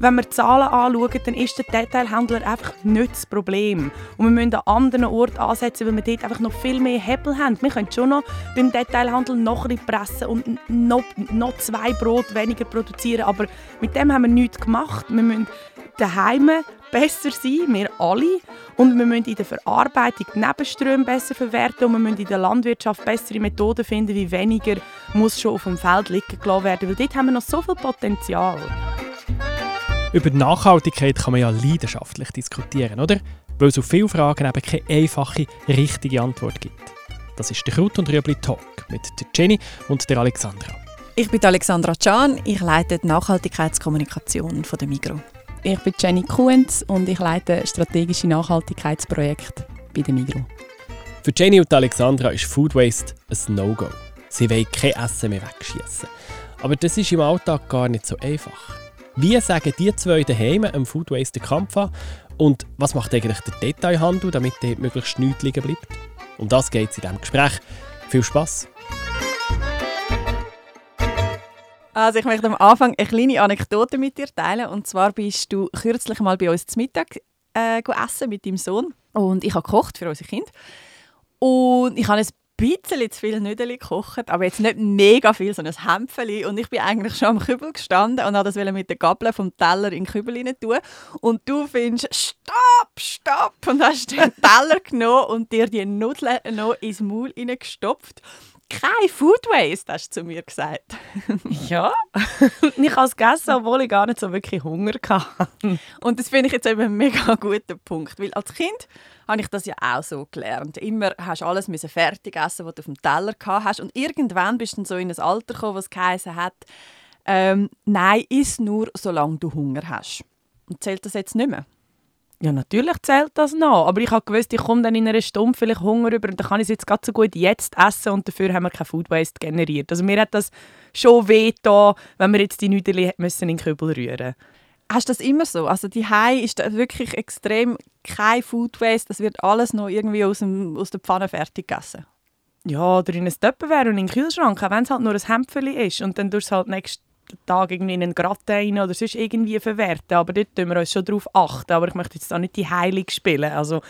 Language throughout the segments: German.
Wenn wir die Zahlen anschauen, dann ist der Detailhandler einfach nicht das Problem. Und wir müssen an anderen Orten ansetzen, weil wir dort einfach noch viel mehr Hebel haben. Wir können schon noch beim Detailhandel noch ein pressen und noch, noch zwei Brot weniger produzieren, aber mit dem haben wir nichts gemacht. Wir müssen daheim besser sein, wir alle. Und wir müssen in der Verarbeitung die Nebenströme besser verwerten und wir müssen in der Landwirtschaft bessere Methoden finden, wie weniger muss schon auf dem Feld liegen gelassen werden, weil dort haben wir noch so viel Potenzial. Über Nachhaltigkeit kann man ja leidenschaftlich diskutieren, oder? Weil es auf viele Fragen eben keine einfache, richtige Antwort gibt. Das ist der Kraut und Rüebli Talk mit der Jenny und der Alexandra. Ich bin Alexandra Can, ich leite die Nachhaltigkeitskommunikation von der Migro. Ich bin Jenny Kuhns und ich leite strategische Nachhaltigkeitsprojekte bei der Migro. Für Jenny und Alexandra ist Food Waste ein No-Go. Sie wollen kein Essen mehr wegschießen. Aber das ist im Alltag gar nicht so einfach. Wie sagen die zwei daheim am Food Waste den Kampf an? Und was macht eigentlich der Detailhandel, damit dort möglichst nichts liegen bleibt? Um das geht es in diesem Gespräch. Viel Spass! Also ich möchte am Anfang eine kleine Anekdote mit dir teilen. Und zwar bist du kürzlich mal bei uns zum Mittag äh, essen mit deinem Sohn. Und ich habe gekocht für unsere Kinder. Und ich habe ein bisschen zu viel Nudeln gekocht, aber jetzt nicht mega viel, sondern ein Hämpfeli. Und ich bin eigentlich schon am Kübel gestanden und wollte das mit der Gabel vom Teller in den Kübel rein tun. Und du findest, stopp, stopp! Und hast den Teller genommen und dir die Nudeln noch ins Maul reingestopft kein Food Waste, hast du zu mir gesagt. ja, ich habe es gegessen, obwohl ich gar nicht so wirklich Hunger hatte. Und das finde ich jetzt eben ein mega guter Punkt, weil als Kind habe ich das ja auch so gelernt. Immer hast du alles fertig essen, was du auf dem Teller gehabt hast und irgendwann bist du dann so in ein Alter gekommen, was geheißen hat, ähm, nein, iss nur, solange du Hunger hast. Und zählt das jetzt nicht mehr? Ja, natürlich zählt das noch. Aber ich habe gewusst, ich komme dann in einer Stunde vielleicht Hunger über und dann kann ich es jetzt gerade so gut jetzt essen und dafür haben wir kein Food Waste generiert. Also mir hat das schon weh da, wenn wir jetzt die Nüdeli müssen in den Kübel rühren Hast du das immer so? Also die Hai ist wirklich extrem kein Food Waste. Das wird alles noch irgendwie aus, dem, aus der Pfanne fertig gegessen. Ja, oder in ein Tupperware und in den Kühlschrank, auch wenn es halt nur ein Hämpfchen ist. Und dann tust du halt nächst Tag irgendwie in einen Gratin oder sonst irgendwie verwerten. Aber dort tun wir uns schon darauf achten. Aber ich möchte jetzt da nicht die Heilig spielen. Also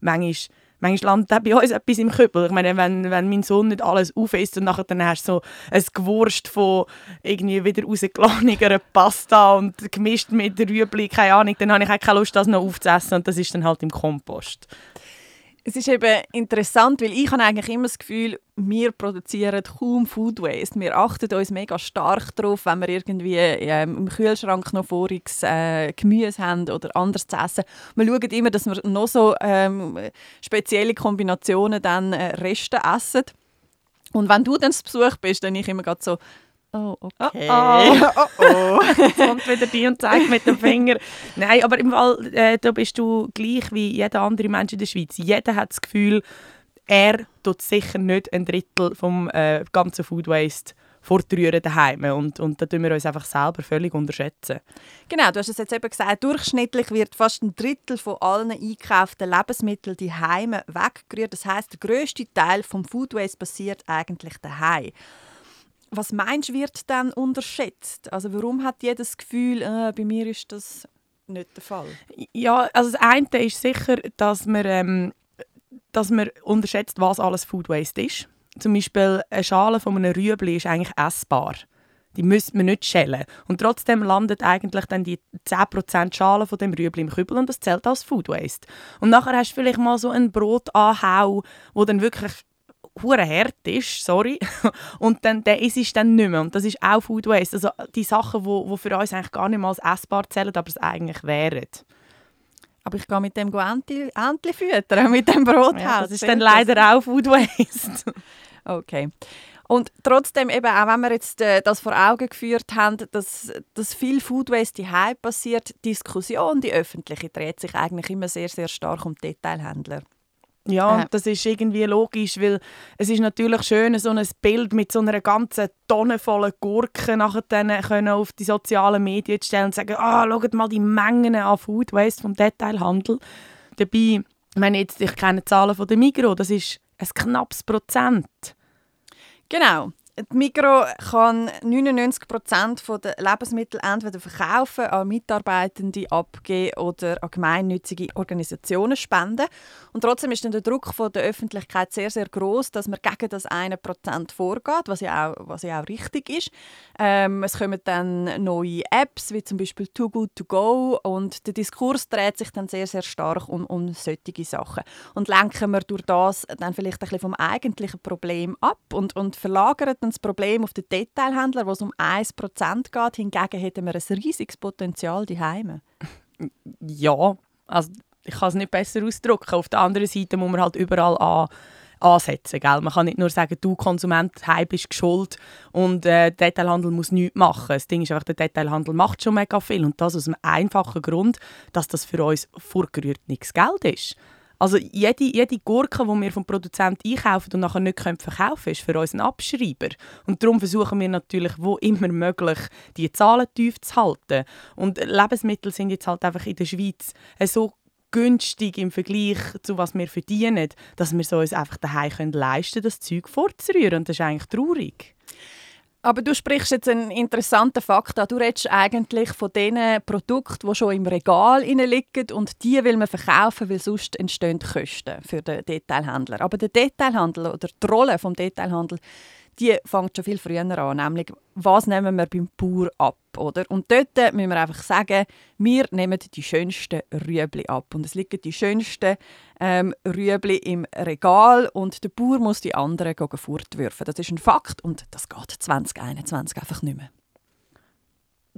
manchmal, manchmal landet auch bei uns etwas im Kübel. Ich meine, wenn, wenn mein Sohn nicht alles aufisst und nachher dann hast du so ein Gewurst von irgendwie wieder rausgelagener Pasta und gemischt mit Rüebli, keine Ahnung, dann habe ich auch keine Lust, das noch aufzuessen und das ist dann halt im Kompost. Es ist eben interessant, weil ich habe eigentlich immer das Gefühl, wir produzieren kaum Food Waste. Wir achten uns mega stark darauf, wenn wir irgendwie ähm, im Kühlschrank noch voriges äh, Gemüse haben oder anderes zu essen. Wir schauen immer, dass wir noch so ähm, spezielle Kombinationen dann äh, Reste essen. Und wenn du dann zu Besuch bist, dann ich immer so, Oh, okay. Oh, oh. oh, oh. kommt wieder die und zeigt mit dem Finger. Nein, aber im Fall, äh, da bist du gleich wie jeder andere Mensch in der Schweiz. Jeder hat das Gefühl, er tut sicher nicht ein Drittel vom äh, ganzen Food Waste fortrühren daheim und und da tun wir uns einfach selber völlig unterschätzen. Genau, du hast es jetzt eben gesagt, durchschnittlich wird fast ein Drittel von allen eingekauften Lebensmitteln daheim weggerührt. Das heißt, der größte Teil vom Food Waste passiert eigentlich daheim. Was meinst du, wird dann unterschätzt? Also warum hat jeder das Gefühl, äh, bei mir ist das nicht der Fall? Ja, also das eine ist sicher, dass man, ähm, dass man unterschätzt, was alles Food Waste ist. Zum Beispiel eine Schale von einem Rüebli ist eigentlich essbar. Die müsste man nicht schälen. Und trotzdem landet eigentlich dann die 10% Schale von dem Rüebli im Kübel und das zählt als Food Waste. Und nachher hast du vielleicht mal so einen Brotanhau, wo dann wirklich hure hart ist, sorry, und dann der ist es dann nicht mehr und das ist auch Food Waste, also die Sachen, wo, wo für uns eigentlich gar nicht mal als essbar zählen, aber es eigentlich wären. Aber ich gehe mit dem Entli, Entli füttern, mit dem Brot. Ja, das ist dann leider auch Food Waste. okay. Und trotzdem, eben, auch wenn wir jetzt äh, das vor Augen geführt haben, dass, dass viel Food Waste daheim passiert, die Diskussion, die öffentliche, dreht sich eigentlich immer sehr, sehr stark um Detailhändler. Ja, äh. das ist irgendwie logisch, weil es ist natürlich schön, so ein Bild mit so einer ganzen Tonne voller Gurken nachher dann können auf die sozialen Medien zu stellen und sagen, ah, schaut mal die Mengen an Food Waste vom Detailhandel. Dabei, ich meine jetzt, ich kenne die Zahlen von der Migros, das ist ein knappes Prozent. Genau. Die Migro kann 99% der Lebensmittel entweder verkaufen, an Mitarbeitende abgeben oder an gemeinnützige Organisationen spenden. Und trotzdem ist dann der Druck von der Öffentlichkeit sehr, sehr groß, dass man gegen das 1% vorgeht, was ja auch, was ja auch richtig ist. Ähm, es kommen dann neue Apps, wie zum Beispiel Too Good To Go und der Diskurs dreht sich dann sehr, sehr stark um, um solche Sachen. Und lenken wir durch das dann vielleicht ein bisschen vom eigentlichen Problem ab und, und verlagern das Problem auf den Detailhändler, wo es um 1% geht. Hingegen hätten wir ein riesiges Potenzial daheim. Ja, also ich kann es nicht besser ausdrücken. Auf der anderen Seite muss man halt überall an ansetzen. Gell? Man kann nicht nur sagen, du Konsument heim bist geschuld und äh, der Detailhandel muss nichts machen. Das Ding ist einfach, der Detailhandel macht schon mega viel und das aus einem einfachen Grund, dass das für uns vorgerührt nichts Geld ist. Also jede, jede Gurke, die wir vom Produzenten einkaufen und nachher nicht verkaufen können, ist für uns ein Abschreiber. Und darum versuchen wir natürlich, wo immer möglich, die Zahlen tief zu halten. Und Lebensmittel sind jetzt halt einfach in der Schweiz so günstig im Vergleich zu was wir verdienen, dass wir es uns einfach daheim leisten können, das Zeug vorzurühren. Und das ist eigentlich traurig. Aber du sprichst jetzt einen interessanten Fakt an. Du redest eigentlich von den Produkten, die schon im Regal liegen und die will man verkaufen, weil sonst entstehen Kosten für den Detailhändler. Aber der Detailhandel oder die Rolle des Detailhandels die fängt schon viel früher an, nämlich was nehmen wir beim Bauer ab, oder? Und dort müssen wir einfach sagen, wir nehmen die schönsten Rüebli ab und es liegen die schönsten ähm, Rüebli im Regal und der Bauer muss die anderen fortwerfen. Das ist ein Fakt und das geht 2021 einfach nicht mehr.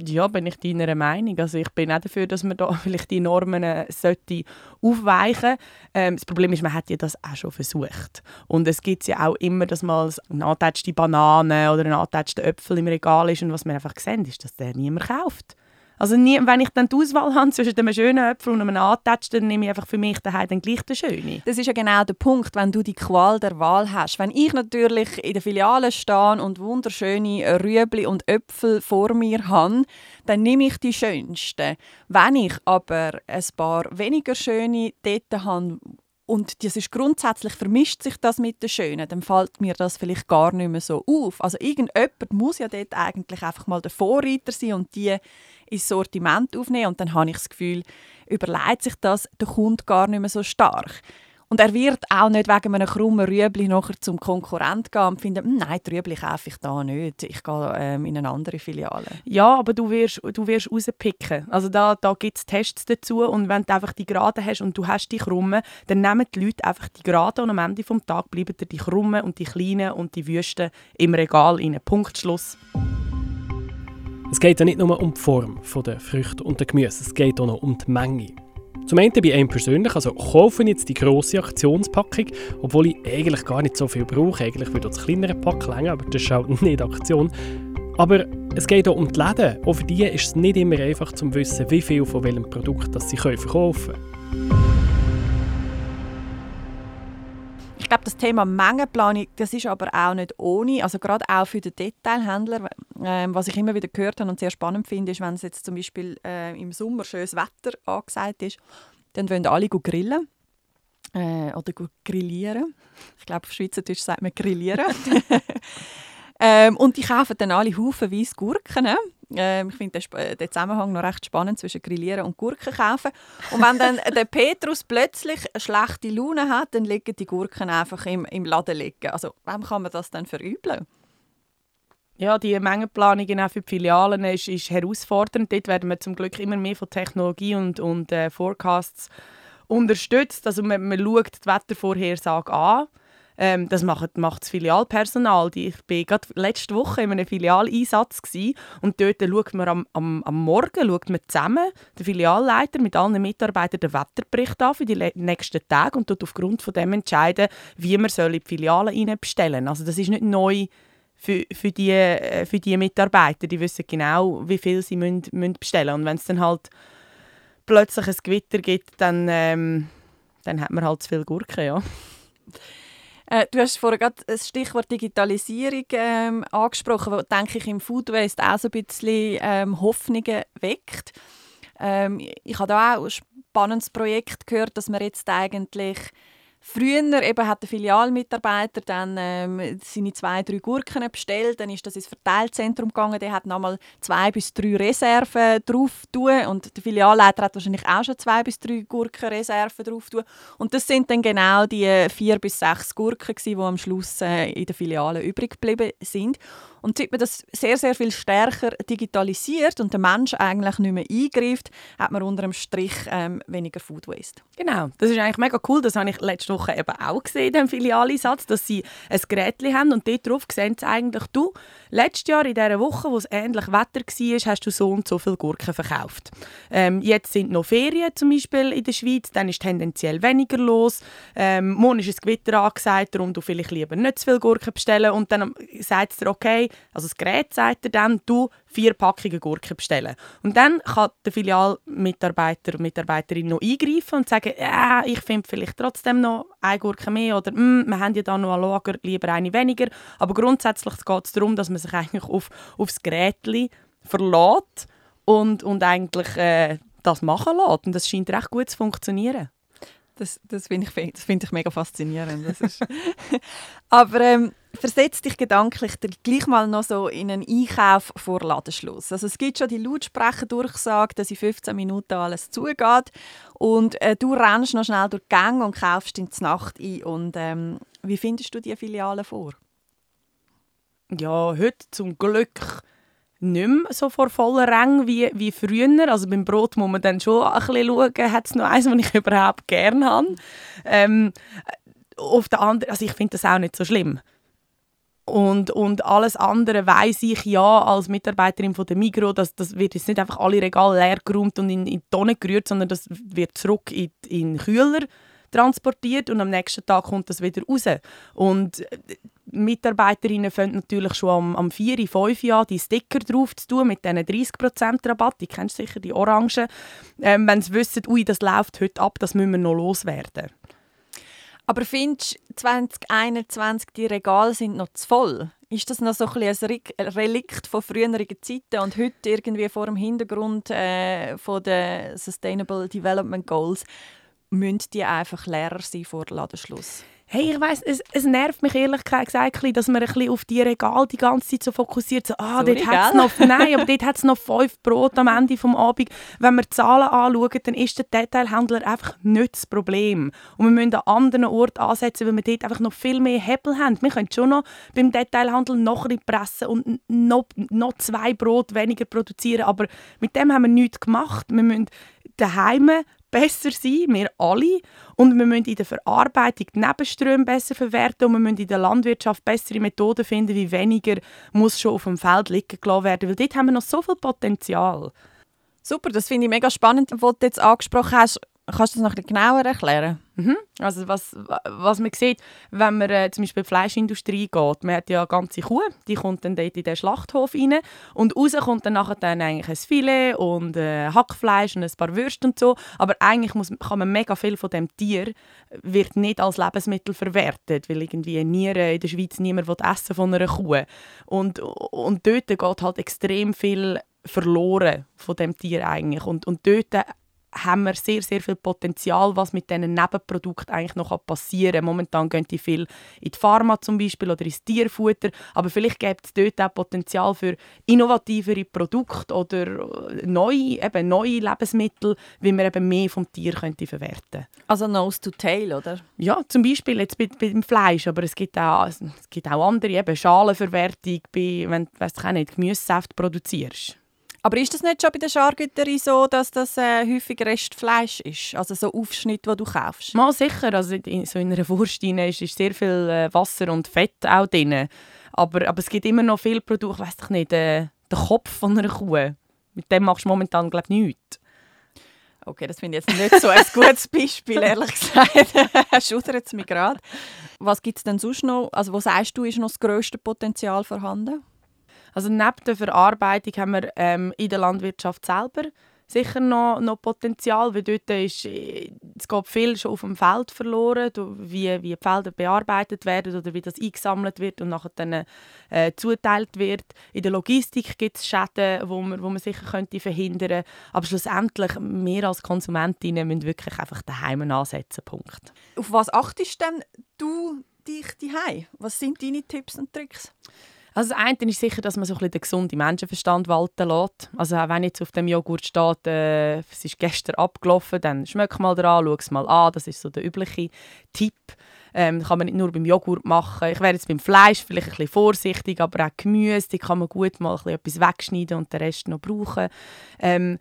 Ja, bin ich deiner Meinung. Also ich bin auch dafür, dass man da vielleicht die Normen äh, sollte aufweichen ähm, Das Problem ist, man hat ja das auch schon versucht. Und es gibt ja auch immer, dass mal eine angetatschte Banane oder ein angetatschter Äpfel im Regal ist und was wir einfach sehen, ist, dass der niemand kauft. Also nie, wenn ich dann die Auswahl habe zwischen einem schönen Äpfel und einem antatschen, dann nehme ich einfach für mich daheim dann gleich den schönen. Das ist ja genau der Punkt, wenn du die Qual der Wahl hast. Wenn ich natürlich in der Filiale stehe und wunderschöne Rüebli und Äpfel vor mir habe, dann nehme ich die schönsten. Wenn ich aber ein paar weniger schöne dort habe, und das ist grundsätzlich vermischt sich das mit den Schönen, dann fällt mir das vielleicht gar nicht mehr so auf. Also irgendjemand muss ja dort eigentlich einfach mal der Vorreiter sein und die ins Sortiment aufnehmen und dann habe ich das Gefühl, überlegt sich das der Kunde gar nicht mehr so stark. Und er wird auch nicht wegen einem krummen Rüebli nachher zum Konkurrent gehen und finden, hm, nein, die Rüebli kaufe ich da nicht, ich gehe ähm, in eine andere Filiale. Ja, aber du wirst, du wirst rauspicken. Also da, da gibt es Tests dazu und wenn du einfach die Geraden hast und du hast die krummen, dann nehmen die Leute einfach die Geraden und am Ende des Tages bleiben dir die krummen und die kleinen und die Wüsten im Regal rein. Punkt, Schluss. Es geht ja nicht nur um die Form der Früchte und der Gemüse, es geht auch noch um die Menge. Zum einen bei einem persönlich, also kaufe ich jetzt die grosse Aktionspackung, obwohl ich eigentlich gar nicht so viel brauche. Eigentlich würde das kleinere Pack länger, aber das ist halt nicht Aktion. Aber es geht auch um die Läden. Auch für die ist es nicht immer einfach zu wissen, wie viel von welchem Produkt das sie verkaufen können. glaube, das Thema Mengenplanung, das ist aber auch nicht ohne. Also gerade auch für den Detailhändler, äh, was ich immer wieder gehört habe und sehr spannend finde, ist, wenn es jetzt zum Beispiel äh, im Sommer schönes Wetter angesagt ist, dann wollen alle grillen äh, oder grillieren. Ich glaube, auf Schweizerdeutsch sagt man grillieren. ähm, und die kaufen dann alle haufenweise Gurken. Ne? Ähm, ich finde den, äh, den, Zusammenhang noch recht spannend zwischen Grillieren und Gurken kaufen. Und wenn dann der Petrus plötzlich eine schlechte Laune hat, dann liegen die Gurken einfach im, im Laden liegen. Also wem kann man das dann verübeln? Ja, die Mengenplanung auch für die Filialen ist, ist herausfordernd. Dort werden wir zum Glück immer mehr von Technologie und, und äh, Forecasts unterstützt. Also man, man schaut die Wettervorhersage an ähm, das macht, macht das Filialpersonal. Ich war gerade letzte Woche in einem Filialeinsatz und dort schaut man am, am, am Morgen schaut man zusammen, der Filialleiter mit allen Mitarbeitern den Wetterbericht an für die nächsten Tage und dort aufgrund von dem entscheiden, wie man soll in die Filialen bestellen Also das ist nicht neu für, für, die, äh, für die Mitarbeiter. Die wissen genau, wie viel sie müssen, müssen bestellen Und wenn es dann halt plötzlich ein Gewitter gibt, dann, ähm, dann hat man halt zu viel Gurken, ja. Äh, du hast vorhin gerade das Stichwort Digitalisierung ähm, angesprochen, was, denke ich, im Food Waste auch so ein bisschen ähm, Hoffnungen weckt. Ähm, ich habe da auch ein spannendes Projekt gehört, dass man jetzt eigentlich Früher eben hat der Filialmitarbeiter dann ähm, seine zwei, drei Gurken bestellt, dann ist das ins Verteilzentrum gegangen, der hat nochmal zwei bis drei Reserven drauf tun. Und der Filialleiter hat wahrscheinlich auch schon zwei bis drei Gurkenreserven drauf tun. Und das sind dann genau die vier bis sechs Gurken die am Schluss äh, in der Filiale übrig geblieben sind und seit man das sehr, sehr viel stärker digitalisiert und der Mensch eigentlich nicht mehr eingreift, hat man unter dem Strich ähm, weniger Food Waste. Genau, das ist eigentlich mega cool. Das habe ich letzte Woche eben auch gesehen, den Filialisatz, dass sie ein Gerät haben und dort drauf sehen sie eigentlich, du, letztes Jahr in dieser Woche, wo es ähnlich Wetter war, hast du so und so viele Gurken verkauft. Ähm, jetzt sind noch Ferien zum Beispiel in der Schweiz, dann ist tendenziell weniger los. Ähm, morgen ist ein Gewitter angesagt, darum du vielleicht lieber nicht zu viele Gurken bestellen und dann sagt es dir, okay, also das Gerät sagt dir dann, du vier Packungen Gurken bestellen. Und dann kann der Filialmitarbeiter und Mitarbeiterin noch eingreifen und sagen, ja, ich finde vielleicht trotzdem noch eine Gurke mehr oder mm, wir haben ja da noch ein Lager, lieber eine weniger. Aber grundsätzlich geht es darum, dass man sich eigentlich auf, auf das Gerät verlässt und, und eigentlich äh, das machen lässt. Und das scheint recht gut zu funktionieren. Das, das finde ich, find ich mega faszinierend. Aber ähm, versetz dich gedanklich gleich mal noch so in einen Einkauf vor Ladenschluss. Also es gibt schon die Lautsprecherdurchsage, dass in 15 Minuten alles zugeht und äh, du rennst noch schnell durch die Gang und kaufst in die Nacht ein. Und ähm, wie findest du die Filiale vor? Ja, heute zum Glück nicht mehr so vor voller Rang wie, wie früher. Also beim Brot muss man dann schon ein bisschen schauen, hat es noch eins, das ich überhaupt gerne habe. Ähm, auf der anderen, also ich finde das auch nicht so schlimm. Und, und alles andere weiß ich ja als Mitarbeiterin von der Migro, dass das wird jetzt nicht einfach alle Regale leer geräumt und in, in Tonnen gerührt, sondern das wird zurück in, in Kühler transportiert und am nächsten Tag kommt das wieder raus. Und Mitarbeiterinnen fangen natürlich schon am, am 4, 5 Jahr die Sticker drauf zu tun mit diesen 30% Rabatt. Die kennst sicher, die Orangen. Ähm, wenn sie wissen, ui, das läuft heute ab, das müssen wir noch loswerden. Aber findest du 2021, die Regale sind noch zu voll? Ist das noch so ein, ein Relikt von früheren Zeiten und heute irgendwie vor dem Hintergrund äh, von der Sustainable Development Goals müssen die einfach leerer sein vor Ladenschluss? Hey, ich weiss, es, es nervt mich ehrlich gesagt, dass man ein bisschen auf die Regal die ganze Zeit so fokussiert. So, ah, Sorry, dort hat's noch, nein, aber dort hat es noch fünf Brot am Ende des Abends. Wenn wir die Zahlen anschauen, dann ist der Detailhändler einfach nicht das Problem. Und wir müssen an anderen Orten ansetzen, weil wir dort einfach noch viel mehr Hebel haben. Wir können schon noch beim Detailhandel noch ein pressen und noch, noch zwei Brot weniger produzieren, aber mit dem haben wir nichts gemacht. Wir müssen daheim besser sein, wir alle. Und wir müssen in der Verarbeitung die Nebenströme besser verwerten und wir müssen in der Landwirtschaft bessere Methoden finden, wie weniger muss schon auf dem Feld liegen gelassen werden, weil dort haben wir noch so viel Potenzial. Super, das finde ich mega spannend, was du jetzt angesprochen hast. Kannst du das noch ein bisschen genauer erklären? Mhm. Also was, was man sieht, wenn man äh, zum Beispiel in die Fleischindustrie geht, man hat ja eine ganze Kuh, die kommt dann dort in den Schlachthof rein und raus kommt dann nachher dann eigentlich ein Filet und äh, Hackfleisch und ein paar Würste und so, aber eigentlich muss, kann man mega viel von dem Tier wird nicht als Lebensmittel verwertet, weil irgendwie Nieren in der Schweiz niemand essen von einer Kuh und, und dort geht halt extrem viel verloren von dem Tier eigentlich und, und dort haben wir sehr, sehr viel Potenzial, was mit diesen Nebenprodukten eigentlich noch passieren kann. Momentan gehen die viel in die Pharma zum Beispiel oder ins Tierfutter, aber vielleicht gibt es dort auch Potenzial für innovativere Produkte oder äh, neue, eben neue Lebensmittel, wie man eben mehr vom Tier könnte verwerten Also Nose to Tail, oder? Ja, zum Beispiel jetzt bei, beim Fleisch, aber es gibt auch, es gibt auch andere, eben Schalenverwertung, bei, wenn du nicht, Gemüsesaft produzierst. Aber ist das nicht schon bei der Schargüterei so, dass das äh, häufig Restfleisch ist? Also so Aufschnitt, wo du kaufst? Mal sicher. Also in, so in einer Wurst ist, ist sehr viel äh, Wasser und Fett auch drin. Aber, aber es gibt immer noch viele Produkte, weiß ich nicht, äh, der Kopf von einer Kuh. Mit dem machst du momentan, glaube ich, nichts. Okay, das finde ich jetzt nicht so ein gutes Beispiel, ehrlich gesagt. Schudert es mich gerade. Was gibt es denn sonst noch? Also wo sagst du, ist noch das grösste Potenzial vorhanden? Also neben der Verarbeitung haben wir ähm, in der Landwirtschaft selber sicher noch, noch Potenzial, weil dort ist, äh, es geht viel schon auf dem Feld verloren, wie, wie die Felder bearbeitet werden oder wie das eingesammelt wird und nachher dann äh, zuteilt wird. In der Logistik gibt es Schäden, wo man, wo man sicher könnte verhindern. Aber schlussendlich, wir als Konsumentinnen müssen wirklich einfach daheim ansetzen. Punkt. Auf was achtest denn du dich daheim? Was sind deine Tipps und Tricks? Also das eine ist sicher, dass man so ein bisschen den gesunden Menschenverstand walten lässt. Also wenn jetzt auf dem Joghurt steht, äh, es ist gestern abgelaufen, dann schmeck mal dran, schau es mal an. Das ist so der übliche Tipp. Ähm, kann man nicht nur beim Joghurt machen. Ich wäre jetzt beim Fleisch vielleicht ein bisschen vorsichtig, aber auch Gemüse, die kann man gut mal ein bisschen etwas wegschneiden und den Rest noch brauchen. Ähm,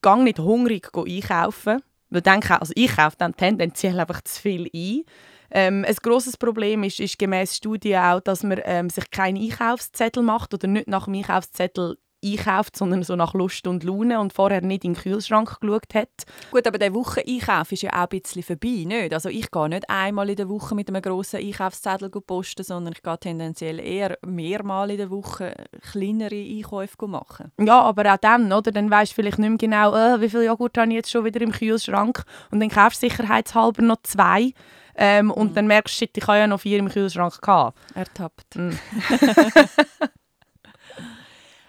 gang nicht hungrig einkaufen. Weil also ich kaufe dann tendenziell einfach zu viel ein. Ähm, ein grosses Problem ist, ist gemäß Studien auch, dass man ähm, sich keinen Einkaufszettel macht oder nicht nach dem Einkaufszettel einkauft, sondern so nach Lust und Laune und vorher nicht in den Kühlschrank geschaut hat. Gut, aber der Wocheneinkauf ist ja auch ein bisschen vorbei, nicht? Also ich gehe nicht einmal in der Woche mit einem grossen Einkaufszettel posten, sondern ich gehe tendenziell eher mehrmals in der Woche kleinere Einkäufe machen. Ja, aber auch dann, oder? Dann weisst du vielleicht nicht mehr genau, äh, wie viel Joghurt habe ich jetzt schon wieder im Kühlschrank und dann kaufst du sicherheitshalber noch zwei ähm, und mhm. dann merkst du, ich habe ja noch vier im Kühlschrank. Gehabt. Ertappt. Mhm.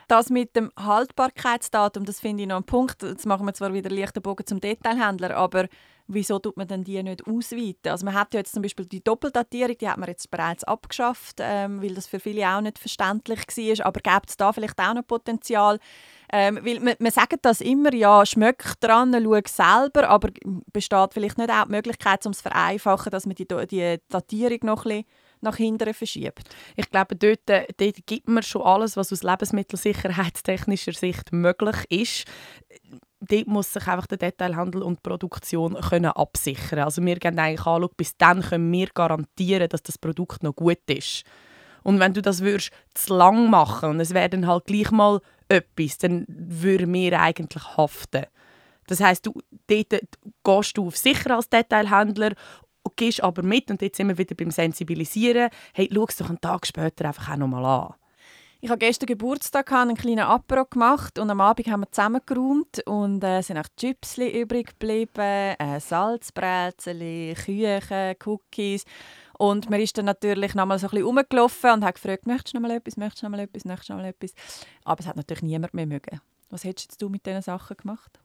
das mit dem Haltbarkeitsdatum, das finde ich noch ein Punkt. Jetzt machen wir zwar wieder leichten Bogen zum Detailhändler, aber wieso tut man denn die nicht ausweiten? Also man hat ja jetzt zum Beispiel die Doppeldatierung, die hat man jetzt bereits abgeschafft, ähm, weil das für viele auch nicht verständlich war. Aber gibt es da vielleicht auch noch Potenzial? Ähm, weil man, man sagt das immer, ja, schmeckt dran, schau selber, aber besteht vielleicht nicht auch die Möglichkeit, um es vereinfachen, dass man die, die Datierung noch ein bisschen nach hinten verschiebt. Ich glaube, dort, dort gibt man schon alles, was aus lebensmittelsicherheitstechnischer Sicht möglich ist dort muss sich einfach der Detailhandel und die Produktion können absichern Also wir gehen eigentlich an, bis dann können wir garantieren, dass das Produkt noch gut ist. Und wenn du das würdest, zu lang machen und es wäre dann halt gleich mal etwas, dann würden wir eigentlich haften. Das heißt, du, dort gehst du auf sicher als Detailhändler gehst aber mit, und jetzt sind wir wieder beim Sensibilisieren, hey, schau es doch einen Tag später einfach auch nochmal an. Ich habe gestern Geburtstag, einen kleinen Apero gemacht und am Abend haben wir zusammengeräumt und äh, sind auch Chips übrig geblieben, äh, Salzbrezel, Küchen, Cookies. Und man ist dann natürlich noch mal so ein bisschen rumgelaufen und hat gefragt, möchtest du noch mal etwas, möchtest du noch mal etwas, möchtest du noch mal etwas. Aber es hat natürlich niemand mehr mögen. Was hättest du mit diesen Sachen gemacht?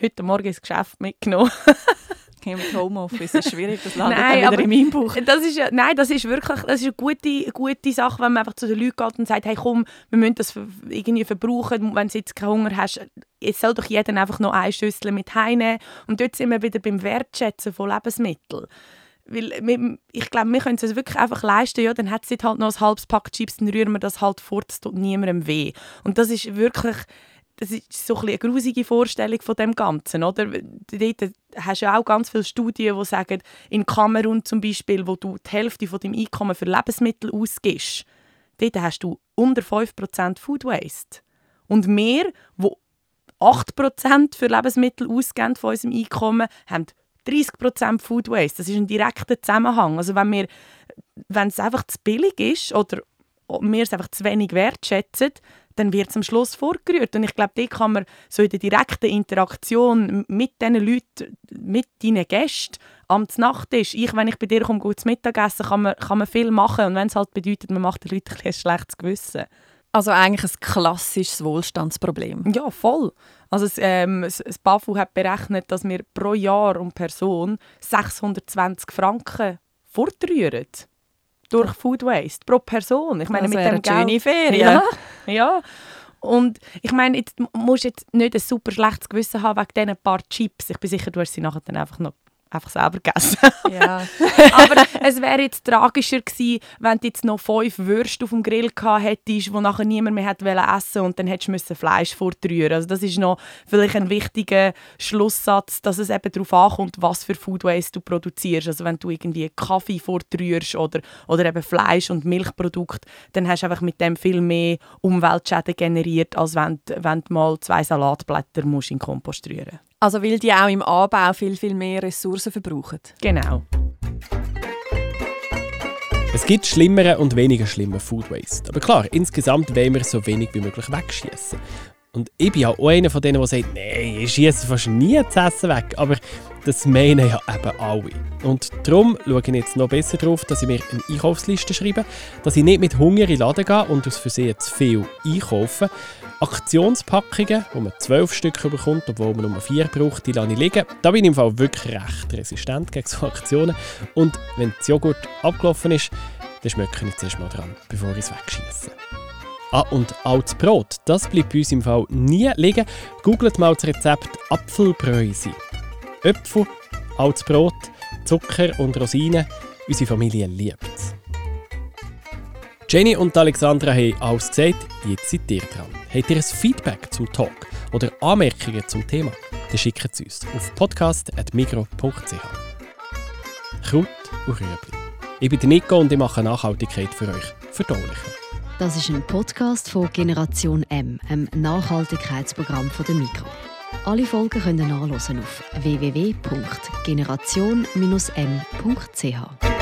Heute Morgen ins Geschäft mitgenommen. Okay, mit Homeoffice ist schwierig, das landet nein, dann wieder in meinem Buch. Das ist, nein, das ist wirklich das ist eine gute, gute Sache, wenn man einfach zu den Leuten geht und sagt, hey komm, wir müssen das irgendwie verbrauchen, wenn du jetzt keinen Hunger hast, jetzt soll doch jeder einfach noch eine Schüssel mit heimnehmen. Und dort sind wir wieder beim Wertschätzen von Lebensmitteln. Weil ich glaube, wir können es uns wirklich einfach leisten, ja, dann hat es halt noch ein halbes Pack Chips, dann rühren wir das halt fort, es tut niemandem weh. Und das ist wirklich das ist so ein eine grusige Vorstellung von dem Ganzen, oder? Dort hast du auch ganz viele Studien, die sagen, in Kamerun zum Beispiel, wo du die Hälfte von deinem Einkommen für Lebensmittel ausgibst, dort hast du unter 5% Food Waste. Und wir, wo 8% für Lebensmittel ausgeben von unserem Einkommen, haben 30% Food Waste. Das ist ein direkter Zusammenhang. Also wenn wir, wenn es einfach zu billig ist oder wir es einfach zu wenig wertschätzen, dann wird es am Schluss vorgerührt. Und ich glaube, da kann man so in der direkten Interaktion mit diesen Leuten, mit deinen Gästen, am Nachttisch, ich, wenn ich bei dir komme, gut zu Mittagessen, kann man, kann man viel machen. Und wenn es halt bedeutet, man macht den Leuten ein, ein schlechtes Gewissen. Also eigentlich ein klassisches Wohlstandsproblem. Ja, voll. Also das, ähm, das BAFU hat berechnet, dass wir pro Jahr und Person 620 Franken fortrühren durch Food Waste pro Person. Ich meine, das mit dem Geld, schöne Ferien. Ja, ja. Und ich meine, jetzt musst jetzt nicht ein super schlechtes Gewissen haben wegen diesen paar Chips. Ich bin sicher, du hast sie nachher dann einfach noch einfach selber gegessen. Ja. Aber es wäre jetzt tragischer gewesen, wenn du jetzt noch fünf Würste auf dem Grill gehabt hättest, wo nachher niemand mehr hätte essen und dann hättest du Fleisch vortrühren. Also das ist noch vielleicht ein wichtiger Schlusssatz, dass es eben darauf ankommt, was für Food Waste du produzierst. Also wenn du irgendwie Kaffee vortrührst oder, oder eben Fleisch und Milchprodukte, dann hast du einfach mit dem viel mehr Umweltschäden generiert, als wenn, wenn du mal zwei Salatblätter musst in den Kompost rühren musst. Also weil die auch im Anbau viel, viel mehr Ressourcen verbrauchen. Genau. Es gibt schlimmere und weniger schlimme Food Waste. Aber klar, insgesamt wollen wir so wenig wie möglich wegschießen. Und ich bin ja auch einer von denen, der sagt, nein, ich schieße fast nie das Essen weg. Aber das meinen ja eben alle. Und darum schaue ich jetzt noch besser darauf, dass ich mir eine Einkaufsliste schreibe, dass ich nicht mit Hunger in den Laden gehe und aus Versehen zu viel einkaufe. Aktionspackungen, wo man zwölf Stück bekommt, obwohl man nur vier braucht, die lasse ich liegen. Da bin ich im Fall wirklich recht resistent gegen so Aktionen. Und wenn das Joghurt abgelaufen ist, dann schmecke ich zuerst mal dran, bevor ich es wegschieße. Ah, und altes Brot, das bleibt bei uns im Fall nie liegen. Googelt mal das Rezept Apfelbräuse. Äpfel, altes Brot, Zucker und Rosinen. Unsere Familie liebt es. Jenny und Alexandra haben alles gesagt, jetzt seid ihr dran. Habt ihr ein Feedback zum Talk oder Anmerkungen zum Thema? Dann schickt es uns auf podcast.migro.ch. Kraut und Rüebli. Ich bin Nico und ich mache Nachhaltigkeit für euch verdaulicher. Das ist ein Podcast von Generation M, einem Nachhaltigkeitsprogramm von der Migro. Alle Folgen können nachlesen auf www.generation-m.ch.